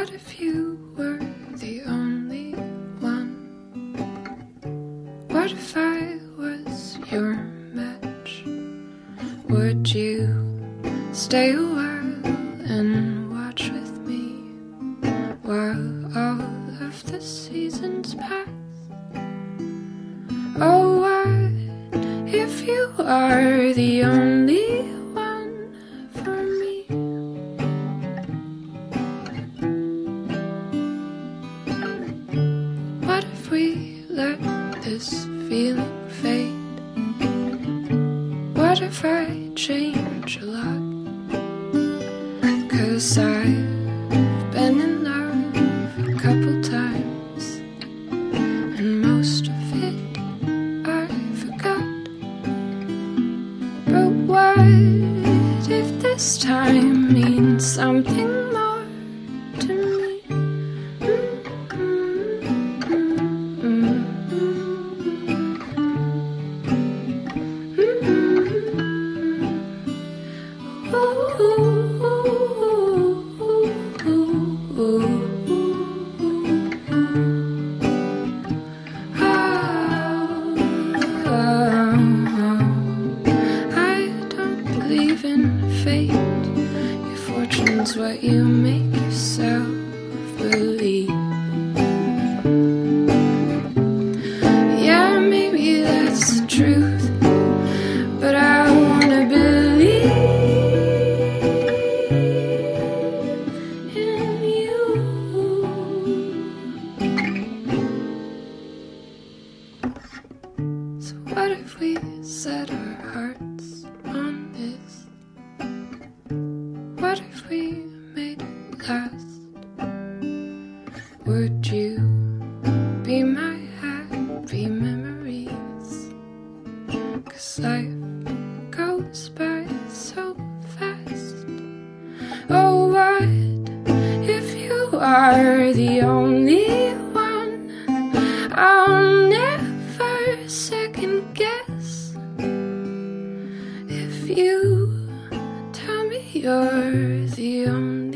What if you were the only one? What if I was your match? Would you stay a while and watch with me while all of the seasons pass? Oh, what if you are the only this feeling fade? What if I change a lot? Cause I've been in love a couple times, and most of it I forgot. But what if this time means something believe in fate. Your fortune's what you make yourself believe. Yeah, maybe that's the truth. But I wanna believe in you. So what if we set our hearts What if we made it last? Would you be my happy memories? Cause life goes by so fast. Oh, what if you are the only one? I'll never second guess. If you you're the only